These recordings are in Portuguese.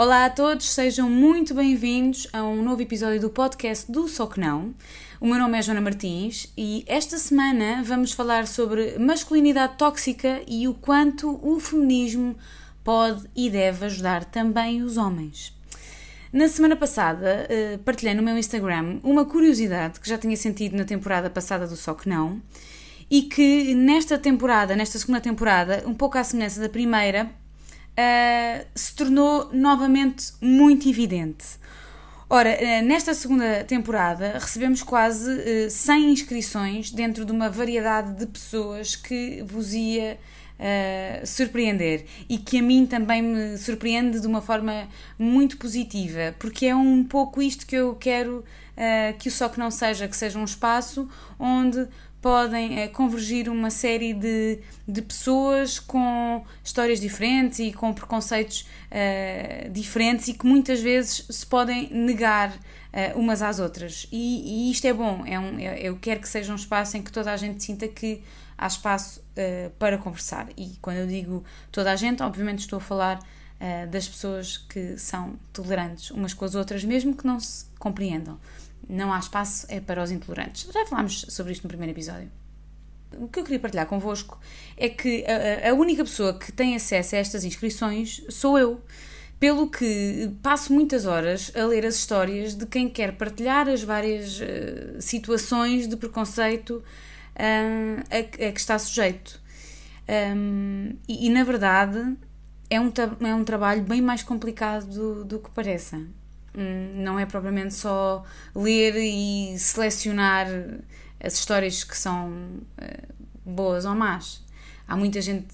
Olá a todos, sejam muito bem-vindos a um novo episódio do podcast do Só Que Não. O meu nome é Joana Martins e esta semana vamos falar sobre masculinidade tóxica e o quanto o feminismo pode e deve ajudar também os homens. Na semana passada, eh, partilhei no meu Instagram uma curiosidade que já tinha sentido na temporada passada do Só Que Não e que nesta temporada, nesta segunda temporada, um pouco à semelhança da primeira, uh, se tornou novamente muito evidente. Ora, uh, nesta segunda temporada recebemos quase uh, eh, 100 inscrições dentro de uma variedade de pessoas que vos ia Uh, surpreender e que a mim também me surpreende de uma forma muito positiva, porque é um pouco isto que eu quero que o Só Que Não Seja, que seja um espaço onde podem é, convergir uma série de, de pessoas com histórias diferentes e com preconceitos uh, diferentes e que muitas vezes se podem negar umas às outras. E, e, isto é bom, é um, é, eu quero que seja um espaço em que toda a gente sinta que há espaço para conversar. E quando eu digo toda a gente, obviamente estou a falar das pessoas que são tolerantes umas com as outras, mesmo que não se compreendam não há espaço é para os intolerantes. Já falámos sobre isto no primeiro episódio. O que eu queria partilhar convosco é que a, a única pessoa que tem acesso a estas inscrições sou eu. Pelo que passo muitas horas a ler as histórias de quem quer partilhar as várias uh, situações de preconceito uh, a, a, que está sujeito. Um, e, e, na verdade é um, é um trabalho bem mais complicado do, do que pareça. Hum, não é propriamente só ler e selecionar as histórias que são uh, boas ou más. Há muita gente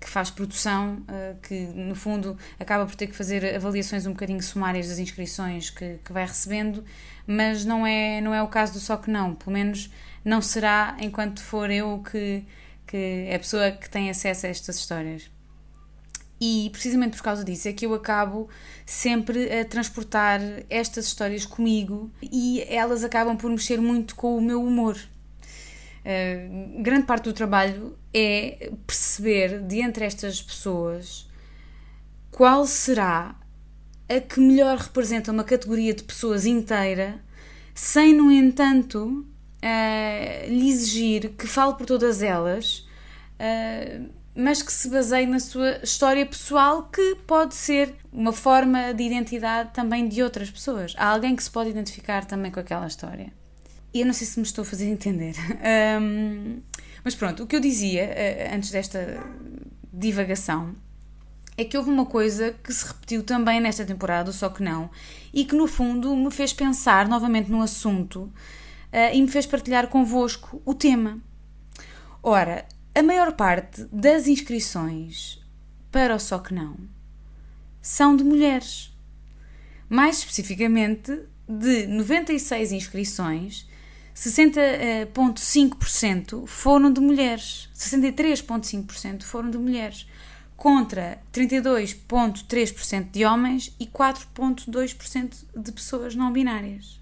que faz produção uh, que, no fundo, acaba por ter que fazer avaliações um bocadinho sumárias das inscrições que, que vai recebendo, mas não é, não é o caso do Só Que Não. Pelo menos não será enquanto for eu que, que é a pessoa que tem acesso a estas histórias. E precisamente por causa disso é que eu acabo sempre a transportar estas histórias comigo e elas acabam por mexer muito com o meu humor. Uh, grande parte do trabalho é perceber de entre estas pessoas qual será a que melhor representa uma categoria de pessoas inteira, sem, no entanto, uh, lhe exigir que fale por todas elas. Uh, mas que se baseie na sua história pessoal, que pode ser uma forma de identidade também de outras pessoas. Há alguém que se pode identificar também com aquela história. E eu não sei se me estou a fazer entender. Um, mas pronto, o que eu dizia uh, antes desta divagação é que houve uma coisa que se repetiu também nesta temporada, só que não, e que no fundo me fez pensar novamente no assunto uh, e me fez partilhar convosco o tema. Ora, a maior parte das inscrições para o Só Que Não são de mulheres. Mais especificamente, de 96 inscrições, 60,5% foram de mulheres, 63,5% foram de mulheres, contra 32,3% de homens e 4,2% de pessoas não binárias.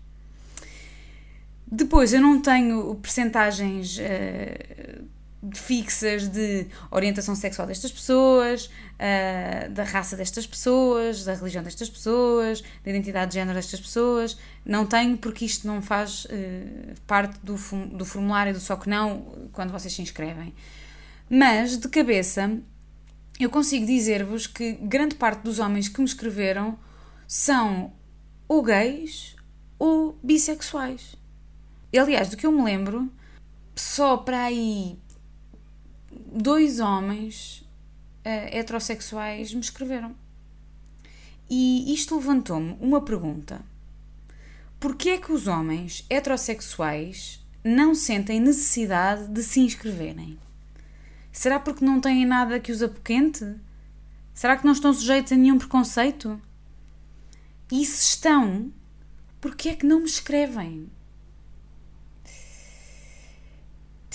Depois, eu não tenho percentagens uh, fixas de orientação sexual destas pessoas, uh, da raça destas pessoas, da religião destas pessoas, da identidade de género destas pessoas. Não tenho porque isto não faz uh, parte do, do formulário do Só Que Não quando vocês se inscrevem. Mas, de cabeça, eu consigo dizer-vos que grande parte dos homens que me escreveram são ou gays ou bissexuais. E, aliás, do que eu me lembro, só para aí dois homens uh, heterossexuais me escreveram. E isto levantou-me uma pergunta. Porquê é que os homens heterossexuais não sentem necessidade de se inscreverem? Será porque não têm nada que os apoquente? Será que não estão sujeitos a nenhum preconceito? E se estão, porquê é que não me escrevem?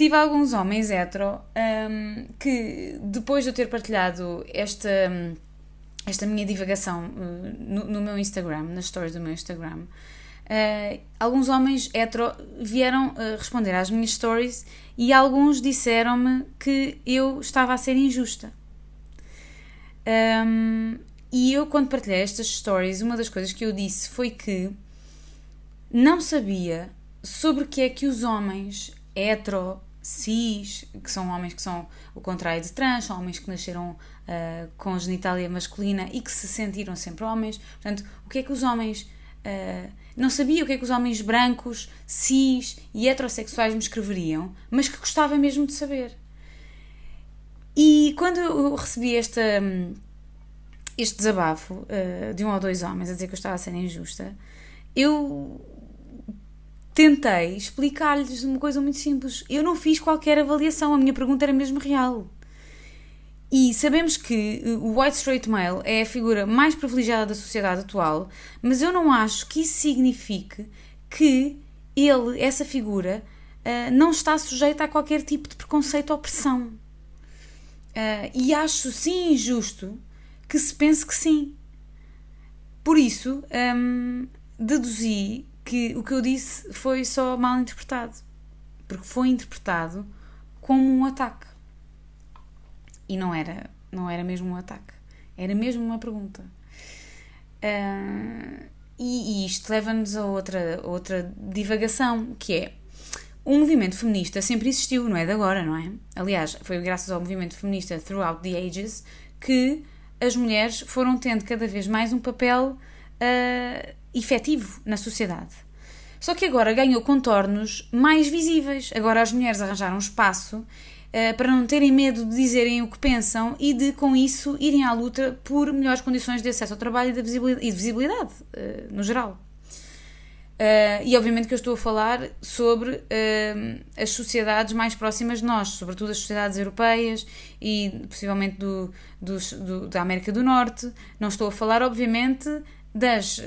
Tive alguns homens hetero um, que, depois de eu ter partilhado esta, esta minha divagação uh, no, no, meu Instagram, nas stories do meu Instagram, uh, alguns homens hetero vieram uh, responder às minhas stories e alguns disseram-me que eu estava a ser injusta. Um, E eu, quando partilhei estas stories, uma das coisas que eu disse foi que não sabia sobre o que é que os homens hetero, cis, que são homens que são o contrário de trans, são homens que nasceram uh, com genitália masculina e que se sentiram sempre homens. Portanto, o que é que os homens. Uh, não sabia o que é que os homens brancos, cis e heterossexuais me escreveriam, mas que gostava mesmo de saber. E quando eu recebi esta, este desabafo uh, de um ou dois homens a dizer que eu estava a ser injusta, eu tentei explicar-lhes uma coisa muito simples. Eu não fiz qualquer avaliação, a minha pergunta era mesmo real. E sabemos que o white straight male é a figura mais privilegiada da sociedade atual, mas eu não acho que isso signifique que ele, essa figura, uh, não está sujeita a qualquer tipo de preconceito ou opressão. Uh, e acho sim injusto que se pense que sim. Por isso, um, deduzi que o que eu disse foi só mal interpretado. Porque foi interpretado como um ataque. E não era, não era mesmo um ataque. Era mesmo uma pergunta. Uh, e, e, isto leva-nos a outra, outra divagação, que é o movimento feminista sempre existiu, não é de agora, não é? Aliás, foi graças ao movimento feminista throughout the ages que as mulheres foram tendo cada vez mais um papel uh, efetivo na sociedade. Só que agora ganhou contornos mais visíveis. Agora as mulheres arranjaram espaço uh, para não terem medo de dizerem o que pensam e de, com isso, irem à luta por melhores condições de acesso ao trabalho e de visibilidade, e de visibilidade uh, no geral. Uh, e obviamente que eu estou a falar sobre uh, as sociedades mais próximas de nós, sobretudo as sociedades europeias e possivelmente do, do, do, da América do Norte. Não estou a falar, obviamente, das,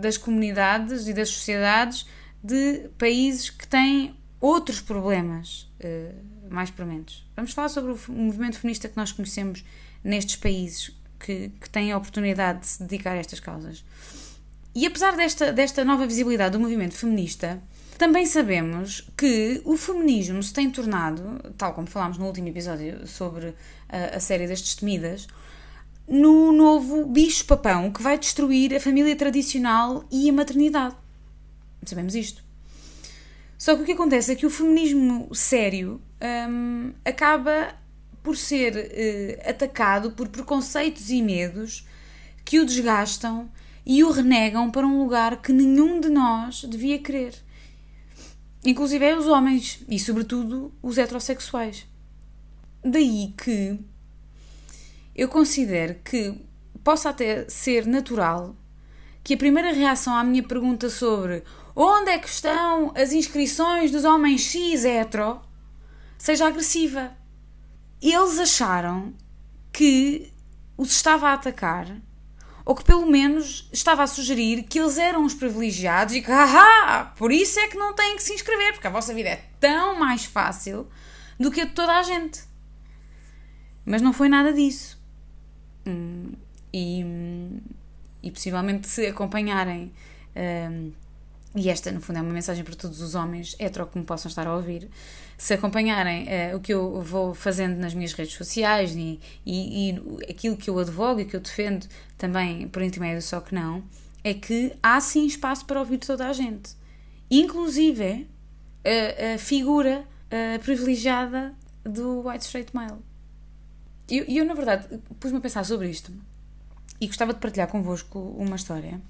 das comunidades e das sociedades de países que têm outros problemas uh, mais premente. Vamos falar sobre o movimento feminista que nós conhecemos nestes países que, que têm a oportunidade de se dedicar a estas causas. E apesar desta, desta nova visibilidade do movimento feminista, também sabemos que o feminismo se tem tornado, tal como falámos no último episódio sobre a, a série das destemidas, no novo bicho-papão que vai destruir a família tradicional e a maternidade. Sabemos isto. Só que o que acontece é que o feminismo sério hum, acaba por ser uh, atacado por preconceitos e medos que o desgastam e o renegam para um lugar que nenhum de nós devia querer. Inclusive é os homens e, sobretudo, os heterossexuais. Daí que eu considero que possa até ser natural que a primeira reação à minha pergunta sobre onde é que estão as inscrições dos homens X hetero seja agressiva. Eles acharam que os estava a atacar ou que pelo menos estava a sugerir que eles eram os privilegiados e que, haha, por isso é que não têm que se inscrever, porque a vossa vida é tão mais fácil do que a de toda a gente. Mas não foi nada disso. Hum, e, e possivelmente se acompanharem, hum, e esta no fundo é uma mensagem para todos os homens hetero que me possam estar a ouvir, se acompanharem uh, o que eu vou fazendo nas minhas redes sociais e, e, e, aquilo que eu advogo e que eu defendo também por intermédio Só Que Não, é que há sim espaço para ouvir toda a gente. Inclusive a, a figura a privilegiada do White Straight Male. E eu, eu, na verdade, pus-me a pensar sobre isto e gostava de partilhar convosco uma história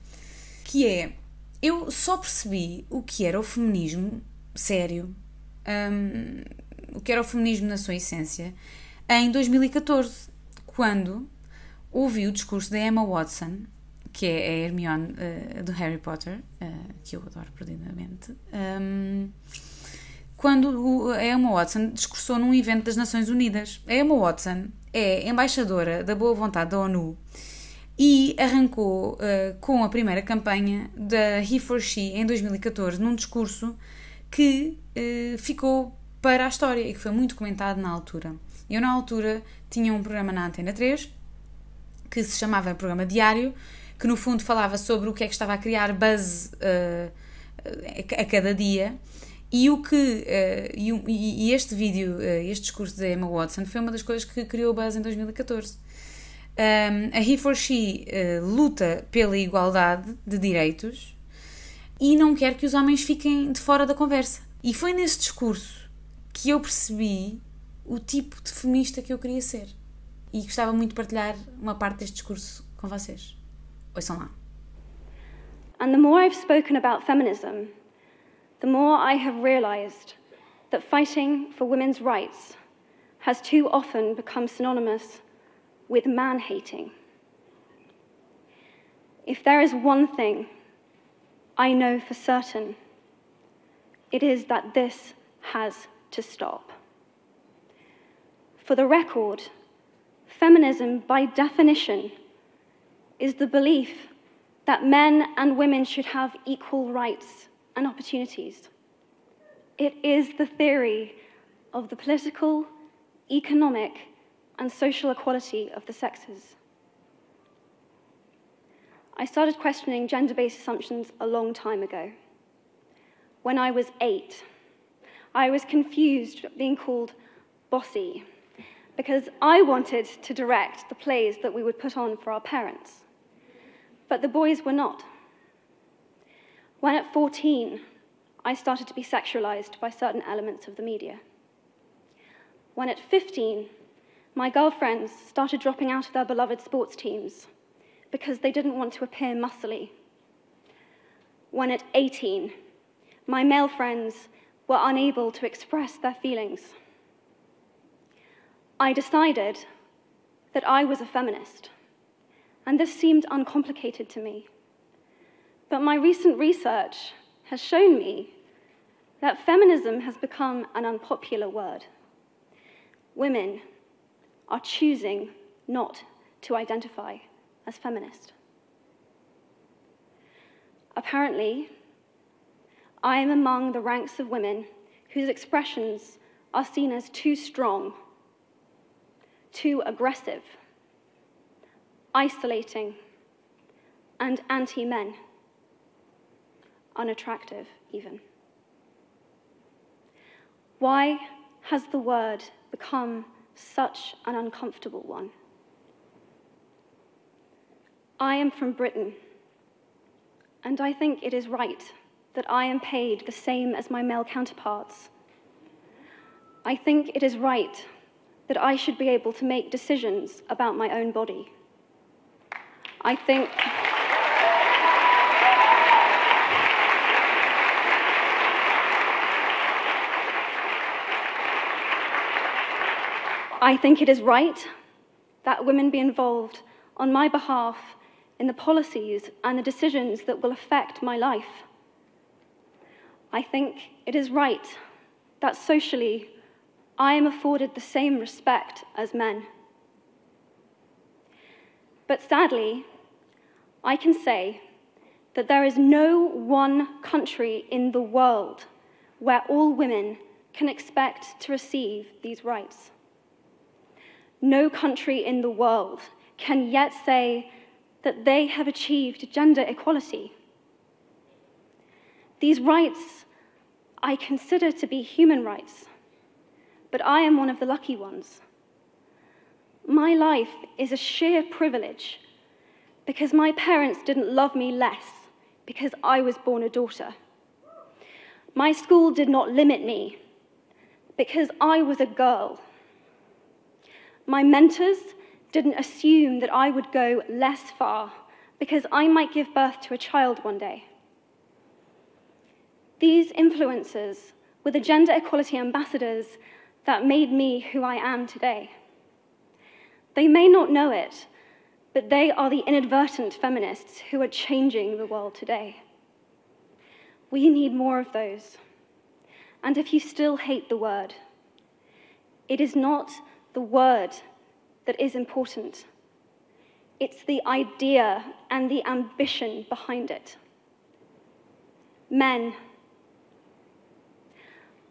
que é eu só percebi o que era o feminismo sério um, o que era o feminismo na sua essência em 2014, quando ouvi o discurso da Emma Watson, que é a Hermione uh, do Harry Potter, uh, que eu adoro perdidamente, um, quando a Emma Watson discursou num evento das Nações Unidas. A Emma Watson é embaixadora da boa vontade da ONU e arrancou uh, com a primeira campanha da He for She em 2014, num discurso que uh, ficou para a história e que foi muito comentado na altura. Eu, na altura, tinha um programa na Antena 3 que se chamava Programa Diário, que no fundo falava sobre o que é que estava a criar buzz uh, a cada dia. E, o que, uh, e, e, este vídeo, uh, este discurso da Emma Watson, foi uma das coisas que criou o buzz em 2014. Um, a He for She uh, luta pela igualdade de direitos e não quer que os homens fiquem de fora da conversa. E foi nesse discurso que eu percebi o tipo de feminista que eu queria ser. E gostava muito de partilhar uma parte deste discurso com vocês. Ouçam lá. And the more I've spoken about feminism, the more I have realized that fighting for women's rights has too often become synonymous with man hating. If there is one thing I know for certain, it is that this has to stop. For the record, feminism, by definition, is the belief that men and women should have equal rights and opportunities. It is the theory of the political, economic, and social equality of the sexes. I started questioning gender based assumptions a long time ago. When I was eight, I was confused being called bossy because I wanted to direct the plays that we would put on for our parents. But the boys were not. When at 14, I started to be sexualized by certain elements of the media. When at 15, my girlfriends started dropping out of their beloved sports teams because they didn't want to appear muscly. When at 18, my male friends were unable to express their feelings. I decided that I was a feminist, and this seemed uncomplicated to me. But my recent research has shown me that feminism has become an unpopular word. Women are choosing not to identify as feminist. Apparently, I am among the ranks of women whose expressions are seen as too strong, too aggressive, isolating, and anti men, unattractive even. Why has the word become such an uncomfortable one? I am from Britain, and I think it is right that I am paid the same as my male counterparts. I think it is right that I should be able to make decisions about my own body. I think. I think it is right that women be involved on my behalf in the policies and the decisions that will affect my life. I think it is right that socially I am afforded the same respect as men. But sadly, I can say that there is no one country in the world where all women can expect to receive these rights no country in the world can yet say that they have achieved gender equality. These rights I consider to be human rights, but I am one of the lucky ones. My life is a sheer privilege because my parents didn't love me less because I was born a daughter. My school did not limit me because I was a girl. My mentors didn't assume that I would go less far because I might give birth to a child one day. These influences were the gender equality ambassadors that made me who I am today. They may not know it, but they are the inadvertent feminists who are changing the world today. We need more of those. And if you still hate the word, it is not the word that is important. It's the idea and the ambition behind it. Men,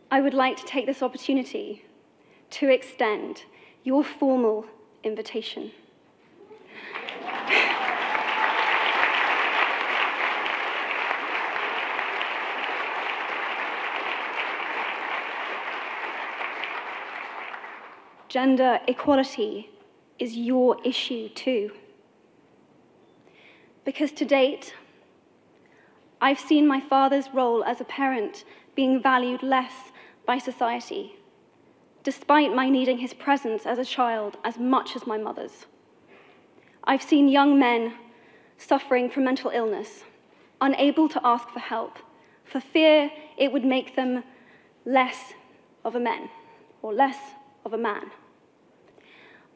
I would like to take this opportunity to extend your formal invitation. Gender equality is your issue too. Because to date, I've seen my father's role as a parent being valued less by society, despite my needing his presence as a child as much as my mother's. I've seen young men suffering from mental illness, unable to ask for help, for fear it would make them less of a man or less of a man.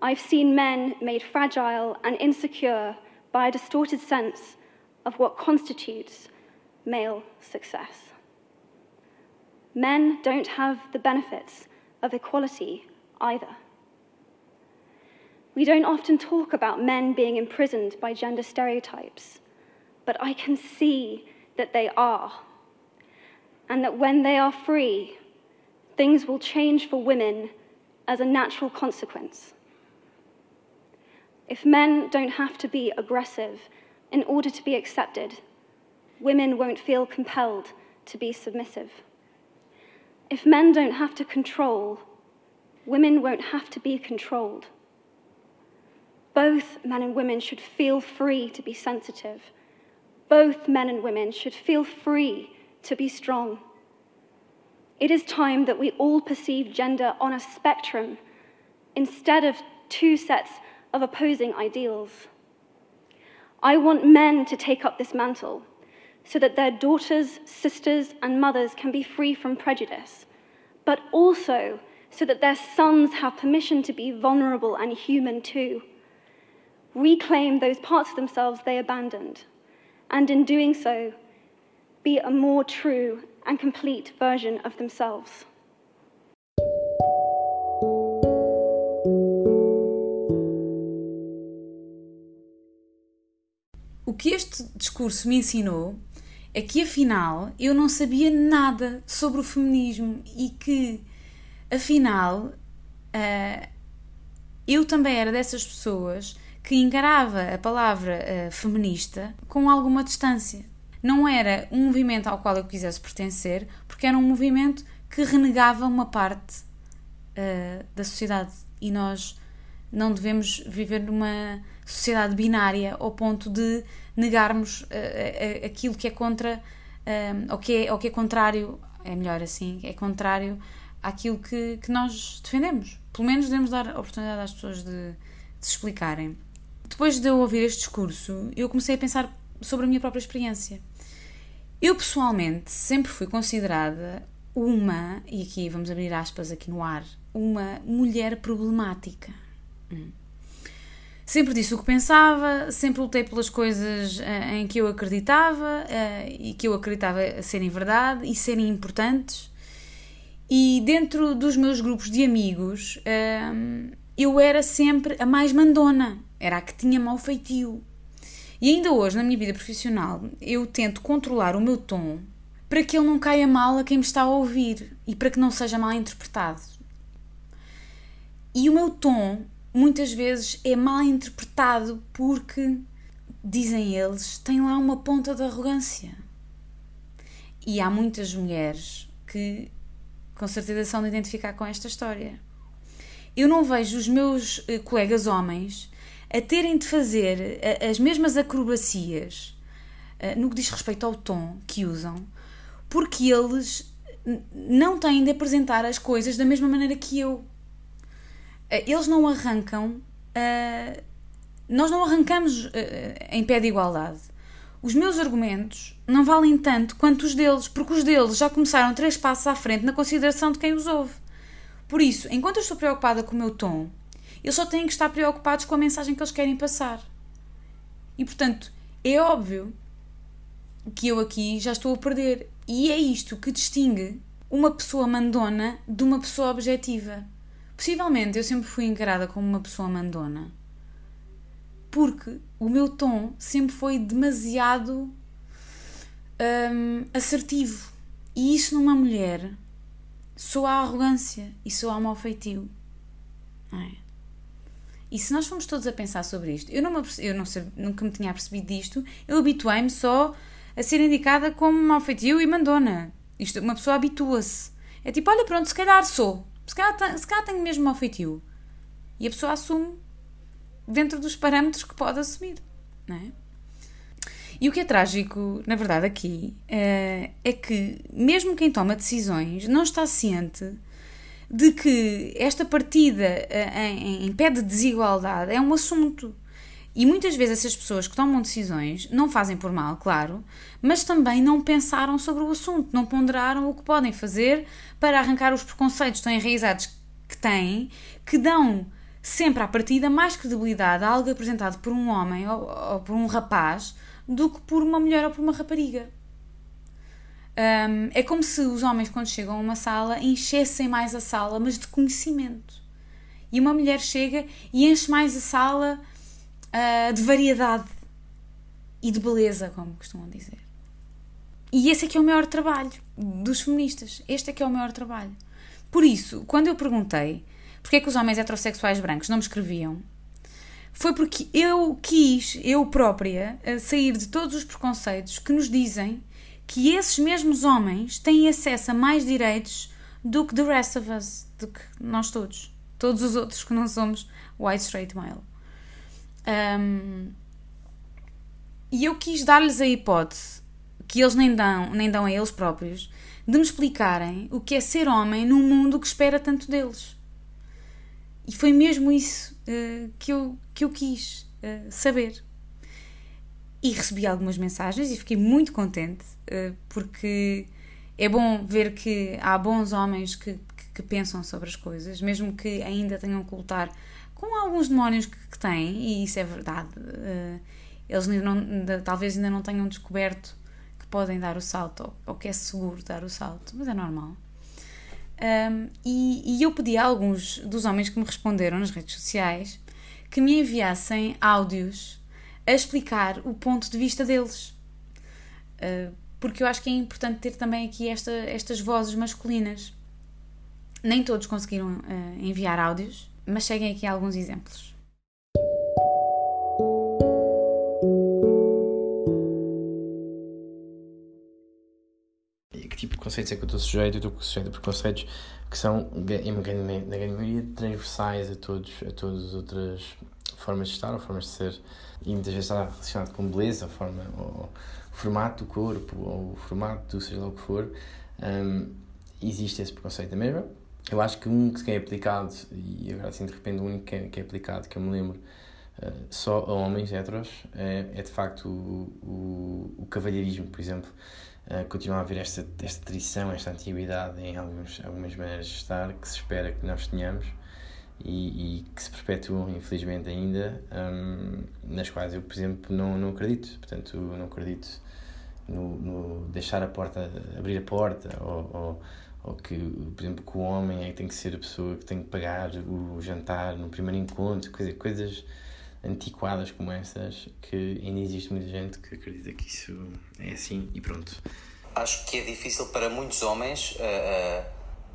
I've seen men made fragile and insecure by a distorted sense of what constitutes male success. Men don't have the benefits of equality either. We don't often talk about men being imprisoned by gender stereotypes, but I can see that they are. And that when they are free, things will change for women as a natural consequence. If men don't have to be aggressive in order to be accepted, women won't feel compelled to be submissive. If men don't have to control, women won't have to be controlled. Both men and women should feel free to be sensitive. Both men and women should feel free to be strong. It is time that we all perceive gender on a spectrum instead of two sets of opposing ideals. I want men to take up this mantle so that their daughters, sisters, and mothers can be free from prejudice, but also so that their sons have permission to be vulnerable and human too. Reclaim those parts of themselves they abandoned, and in doing so, be a more true and complete version of themselves. Discurso me ensinou é que afinal eu não sabia nada sobre o feminismo e que afinal uh, eu também era dessas pessoas que encarava a palavra uh, feminista com alguma distância. Não era um movimento ao qual eu quisesse pertencer, porque era um movimento que renegava uma parte uh, da sociedade e nós não devemos viver numa sociedade binária ao ponto de negarmos uh, uh, aquilo que é contra, uh, ou, que é, ou que é contrário, é melhor assim, é contrário àquilo que, que nós defendemos. Pelo menos devemos dar oportunidade às pessoas de, de se explicarem. Depois de eu ouvir este discurso, eu comecei a pensar sobre a minha própria experiência. Eu pessoalmente sempre fui considerada uma, e aqui vamos abrir aspas aqui no ar, uma mulher problemática. Hum. Sempre disse o que pensava, sempre lutei pelas coisas uh, em que eu acreditava uh, e que eu acreditava serem verdade e serem importantes. E dentro dos meus grupos de amigos, uh, eu era sempre a mais mandona, era a que tinha mau feitio. E ainda hoje, na minha vida profissional, eu tento controlar o meu tom para que ele não caia mal a quem me está a ouvir e para que não seja mal interpretado. E o meu tom muitas vezes é mal interpretado porque, dizem eles, tem lá uma ponta de arrogância. E há muitas mulheres que com certeza são de identificar com esta história. Eu não vejo os meus eh, colegas homens a terem de fazer eh, as mesmas acrobacias eh, no que diz respeito ao tom que usam, porque eles não têm de apresentar as coisas da mesma maneira que eu. Eh, eles não arrancam. Uh, nós não arrancamos uh, em pé de igualdade. Os meus argumentos não valem tanto quanto os deles, porque os deles já começaram três passos à frente na consideração de quem os ouve. Por isso, enquanto eu estou preocupada com o meu tom, eles só têm que estar preocupados com a mensagem que eles querem passar. E portanto, é óbvio que eu aqui já estou a perder. E é isto que distingue uma pessoa mandona de uma pessoa objetiva. Possivelmente eu sempre fui encarada como uma pessoa mandona porque o meu tom sempre foi demasiado hum, assertivo. E isso numa mulher soa a arrogância e soa a mau feitio. É? E se nós formos todos a pensar sobre isto, eu, não me, eu não sei, nunca me tinha percebido disto, eu habituei-me só a ser indicada como mau feitio e mandona. Isto, uma pessoa habitua-se. É tipo, olha, pronto, se calhar sou. Se calhar, se calhar tenho mesmo mau feitio. E a pessoa assume dentro dos parâmetros que pode assumir, não é? E o que é trágico, na verdade, aqui é, é que, mesmo quem toma decisões não está ciente de que esta partida eh, em, em pé de desigualdade é um assunto. E muitas vezes essas pessoas que tomam decisões não fazem por mal, claro, mas também não pensaram sobre o assunto, não ponderaram o que podem fazer para arrancar os preconceitos tão enraizados que têm, que dão sempre à partida mais credibilidade a algo apresentado por um homem ou, ou por um rapaz do que por uma mulher ou por uma rapariga. Um, é como se os homens, quando chegam a uma sala, enchessem mais a sala, mas de conhecimento. E uma mulher chega e enche mais a sala uh, de variedade e de beleza, como costumam dizer. E esse é que é o maior trabalho dos feministas. Este é que é o maior trabalho. Por isso, quando eu perguntei porque é que os homens heterossexuais brancos não me escreviam, foi porque eu quis, eu própria, sair de todos os preconceitos que nos dizem que esses mesmos homens têm acesso a mais direitos do que the rest of us, do que nós todos. Todos os outros que não somos white straight male. Um, e eu quis dar-lhes a hipótese, que eles nem dão, nem dão a eles próprios, de me explicarem o que é ser homem num mundo que espera tanto deles. E foi mesmo isso uh, que, eu, que eu quis uh, saber. E recebi algumas mensagens e fiquei muito contente, uh, porque é bom ver que há bons homens que, que, que, pensam sobre as coisas, mesmo que ainda tenham que lutar com alguns demónios que, que têm, e isso é verdade. eles não, talvez ainda não tenham descoberto que podem dar o salto, ou, ou que é seguro dar o salto, mas é normal. Um, e, e eu pedi a alguns dos homens que me responderam nas redes sociais que me enviassem áudios a explicar o ponto de vista deles. Uh, porque eu acho que é importante ter também aqui esta, estas vozes masculinas. Nem todos conseguiram uh, enviar áudios, mas seguem aqui alguns exemplos. preconceitos é que eu estou sujeito, eu estou sujeito a preconceitos que são, na grande maioria, transversais a, todos, a todas as outras formas de estar ou formas de ser. E muitas vezes está relacionado com beleza, forma, ou, formato do corpo, ou formato do seja lá o que for. Um, existe esse preconceito mesmo. Eu acho que um que é aplicado, e agora assim de repente o único que é, que é aplicado, que eu me lembro, uh, só a homens heteros, é, é de facto o, o, o cavalheirismo, por exemplo uh, continua a haver esta, esta tradição, esta antiguidade em alguns, algumas maneiras de estar que se espera que nós tenhamos e, e que se perpetuam, infelizmente, ainda, um, nas quais eu, por exemplo, não, não acredito. Portanto, não acredito no, no deixar a porta, abrir a porta ou, ou, ou, que, por exemplo, que o homem é que tem que ser a pessoa que tem que pagar o jantar no primeiro encontro, coisa, coisas antiquadas como essas que ainda existe muita gente que acredita que isso é assim e pronto. Acho que é difícil para muitos homens uh, uh,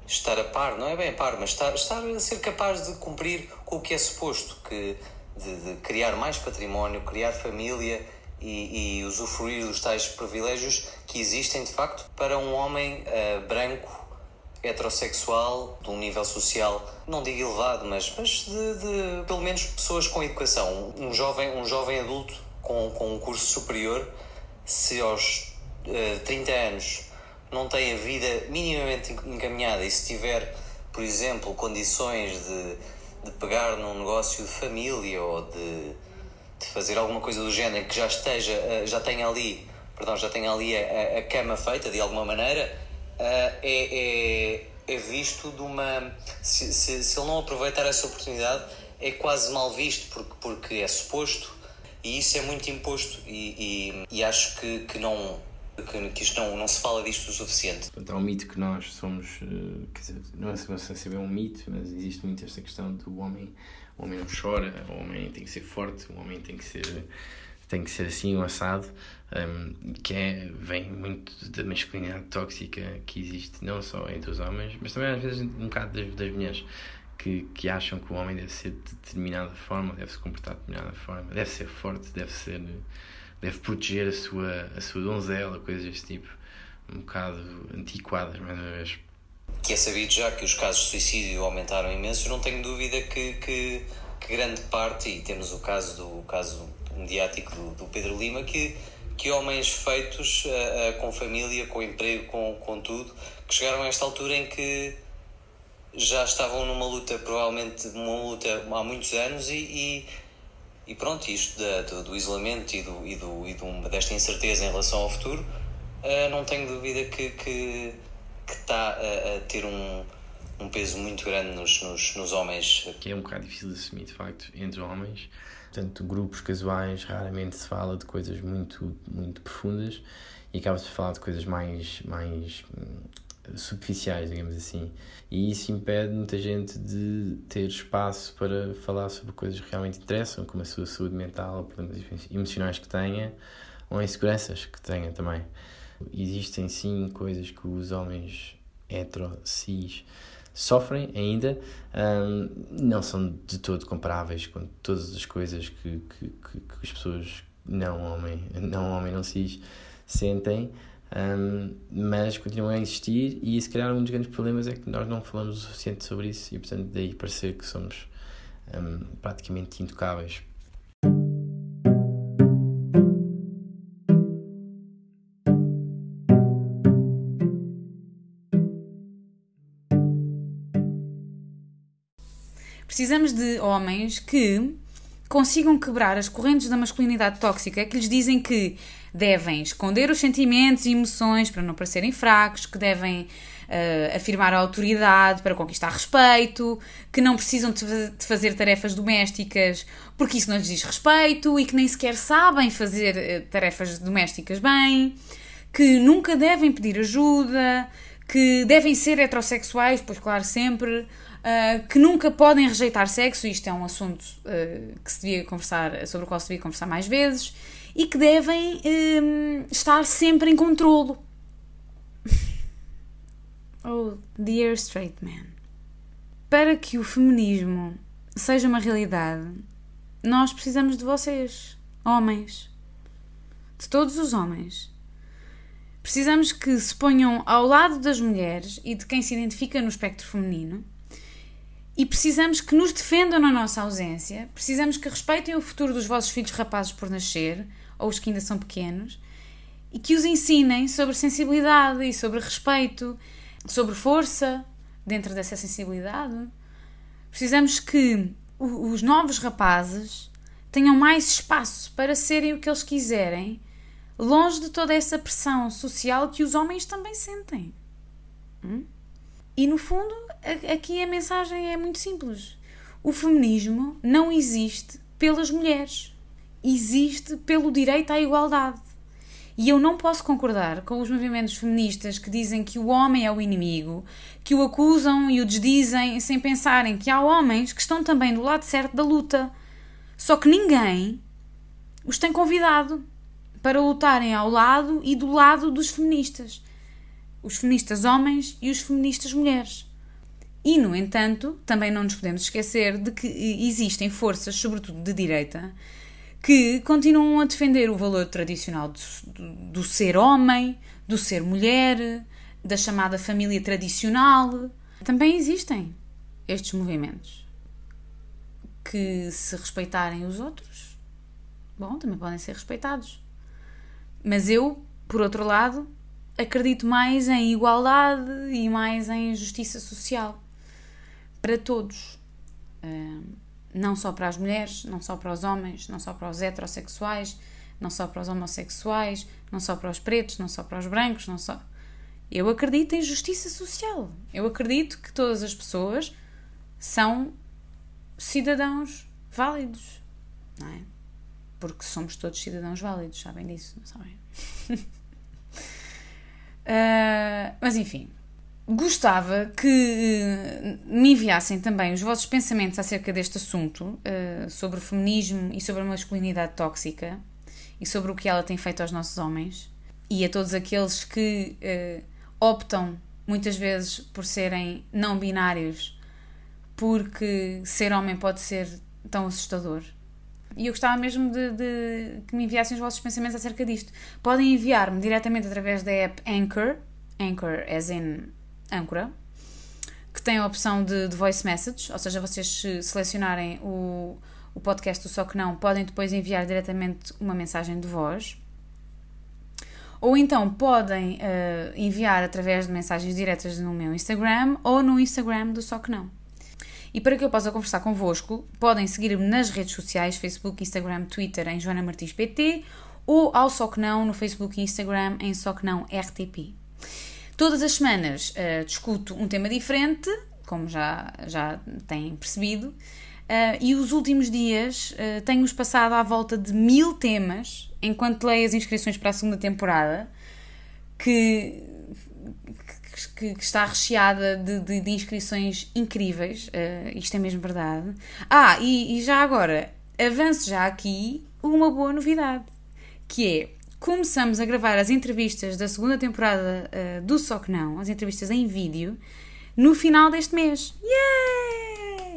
estar a par, não é bem a par, mas estar, estar a ser capaz de cumprir com o que é suposto, que, de, de criar mais património, criar família e, e, usufruir dos tais privilégios que existem de facto para um homem uh, branco heterossexual, de um nível social, não digo elevado, mas, mas de, de, pelo menos pessoas com educação. Um jovem, um jovem adulto com, com um curso superior, se aos uh, 30 anos não tem a vida minimamente encaminhada e se tiver, por exemplo, condições de, de pegar num negócio de família ou de, de fazer alguma coisa do género que já esteja, uh, já tenha ali, perdão, já tenha ali a, a cama feita de alguma maneira é, é, é, visto de uma. Se, se, se, ele não aproveitar essa oportunidade, é quase mal visto, porque, porque é suposto, e isso é muito imposto, e, e, e acho que, que não. Que, que isto não, não se fala disto o suficiente. Portanto, há um mito que nós somos, eh, quer dizer, não é se é um mito, mas existe muito esta questão do homem, o homem não chora, o homem tem que ser forte, o homem tem que ser tem que ser assim, um assado, um, que é, vem muito da masculinidade tóxica que existe não só entre os homens, mas também às vezes um bocado das, das mulheres que, que acham que o homem deve ser de determinada forma, deve se comportar de determinada forma, deve ser forte, deve ser deve proteger a sua, a sua donzela, coisas deste tipo, um bocado antiquadas, mais uma vez. Que é sabido já que os casos de suicídio aumentaram imenso, não tenho dúvida que, que que grande parte, e temos o caso do o caso mediático do, do Pedro Lima, que, que homens feitos uh, uh, com família, com emprego, com, com tudo, que chegaram a esta altura em que já estavam numa luta, provavelmente uma luta há muitos anos, e, e, e pronto, isto da, do, do, isolamento e, do, e, do, e do, desta incerteza em relação ao futuro, uh, não tenho dúvida que, que, que está a, a ter um, um peso muito grande nos, nos, nos homens. Que é um bocado difícil de assumir, de facto, entre homens. Portanto, grupos casuais, raramente se fala de coisas muito, muito profundas e acaba-se por falar de coisas mais, mais hum, superficiais, digamos assim. E isso impede muita gente de ter espaço para falar sobre coisas que realmente interessam, como a sua saúde mental, problemas emocionais que tenha, ou inseguranças que tenha também. Existem sim coisas que os homens hetero, cis, sofrem ainda, um, não são de todo comparáveis com todas as coisas que, que, que, que as pessoas não homem, não homem, não cis sentem, um, mas continuam a existir e se calhar um dos grandes problemas é que nós não falamos o suficiente sobre isso e portanto daí parecer que somos um, praticamente intocáveis Precisamos de homens que consigam quebrar as correntes da masculinidade tóxica que lhes dizem que devem esconder os sentimentos e emoções para não parecerem fracos, que devem uh, afirmar a autoridade para conquistar respeito, que não precisam de fazer tarefas domésticas porque isso não lhes diz respeito e que nem sequer sabem fazer uh, tarefas domésticas bem, que nunca devem pedir ajuda, que devem ser heterossexuais, pois claro, sempre uh, que nunca podem rejeitar sexo, isto é um assunto uh, que se devia conversar, sobre o qual se devia conversar mais vezes, e que devem um, estar sempre em controlo. oh, dear straight man. Para que o feminismo seja uma realidade, nós precisamos de vocês, homens. De todos os homens. Precisamos que se ponham ao lado das mulheres e de quem se identifica no espectro feminino e precisamos que nos defendam na nossa ausência, precisamos que respeitem o futuro dos vossos filhos rapazes por nascer, ou os que ainda são pequenos, e que os ensinem sobre sensibilidade e sobre respeito, sobre força dentro dessa sensibilidade. Precisamos que os novos rapazes tenham mais espaço para serem o que eles quiserem, longe de toda essa pressão social que os homens também sentem. Hum? E no fundo, aqui a mensagem é muito simples. O feminismo não existe pelas mulheres, existe pelo direito à igualdade. E eu não posso concordar com os movimentos feministas que dizem que o homem é o inimigo, que o acusam e o desdizem sem pensarem que há homens que estão também do lado certo da luta. Só que ninguém os tem convidado para lutarem ao lado e do lado dos feministas os feministas homens e os feministas mulheres. E, no entanto, também não nos podemos esquecer de que existem forças, sobretudo de direita, que continuam a defender o valor tradicional do, do, ser homem, do ser mulher, da chamada família tradicional. Também existem estes movimentos que, se respeitarem os outros, bom, também podem ser respeitados. Mas eu, por outro lado, acredito mais em igualdade e mais em justiça social para todos. não só para as mulheres, não só para os homens, não só para os heterossexuais, não só para os homossexuais, não só para os pretos, não só para os brancos, não só. Eu acredito em justiça social. Eu acredito que todas as pessoas são cidadãos válidos, não é? Porque somos todos cidadãos válidos, sabem disso, não sabem? Uh, mas enfim, gostava que uh, me enviassem também os vossos pensamentos acerca deste assunto, uh, sobre o feminismo e sobre a masculinidade tóxica e sobre o que ela tem feito aos nossos homens e a todos aqueles que optam muitas vezes por serem não binários porque ser homem pode ser tão assustador. E eu gostava mesmo de, de, que me enviassem os vossos pensamentos acerca disto. Podem enviar-me diretamente através da app Anchor, Anchor as in âncora, que tem a opção de, de voice message, ou seja, vocês se selecionarem o, o podcast do Só Que Não, podem depois enviar diretamente uma mensagem de voz. Ou então podem uh, enviar através de mensagens diretas no meu Instagram ou no Instagram do Só Que Não. E para que eu possa conversar convosco, podem seguir-me nas redes sociais, Facebook, Instagram, Twitter, em Joana Martins PT, ou ao Só Que Não, no Facebook e Instagram, em Só Que Não RTP. Todas as semanas uh, discuto um tema diferente, como já, já têm percebido, uh, e os últimos dias uh, tenho-os passado à volta de mil temas, enquanto leio as inscrições para a segunda temporada, que, que, que está recheada de, de, de inscrições incríveis, isto é mesmo verdade. Ah, e, e já agora, avanço já aqui uma boa novidade, que é começamos a gravar as entrevistas da segunda temporada uh, do Só Que Não, as entrevistas em vídeo, no final deste mês. Yeah!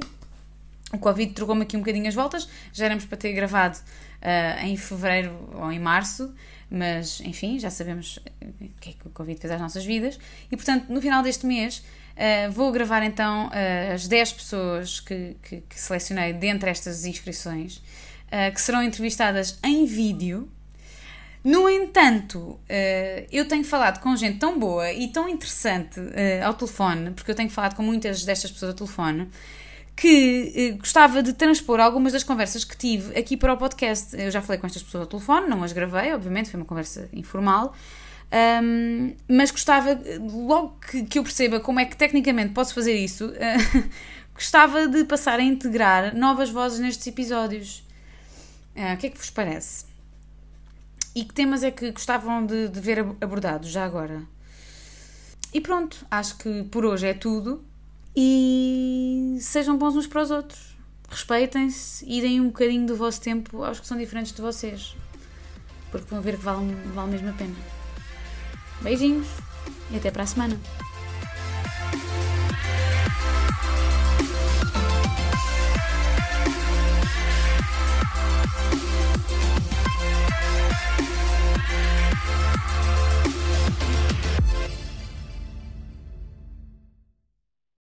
O Covid trocou-me aqui um bocadinho as voltas, já éramos para ter gravado uh, em fevereiro ou em março, mas enfim, já sabemos o que é que o Covid fez às nossas vidas, e portanto, no final deste mês. Uh, vou gravar então as 10 pessoas que, que, que, selecionei dentre estas inscrições, que serão entrevistadas em vídeo no entanto, eh, eu tenho falado com gente tão boa e tão interessante eh, ao telefone, porque eu tenho falado com muitas destas pessoas ao telefone, que eh, gostava de transpor algumas das conversas que tive aqui para o podcast. Eu já falei com estas pessoas ao telefone, não as gravei, obviamente, foi uma conversa informal. Um, mas gostava, logo que, que, eu perceba como é que tecnicamente posso fazer isso, uh, gostava de passar a integrar novas vozes nestes episódios. Uh, o que é que vos parece? E que temas é que gostavam de, de ver abordados já agora? E pronto, acho que por hoje é tudo. E sejam bons uns para os outros. Respeitem-se e deem um bocadinho do vosso tempo aos que são diferentes de vocês. Porque vão ver que vale, vale mesmo a pena. Beijinhos e até para a semana.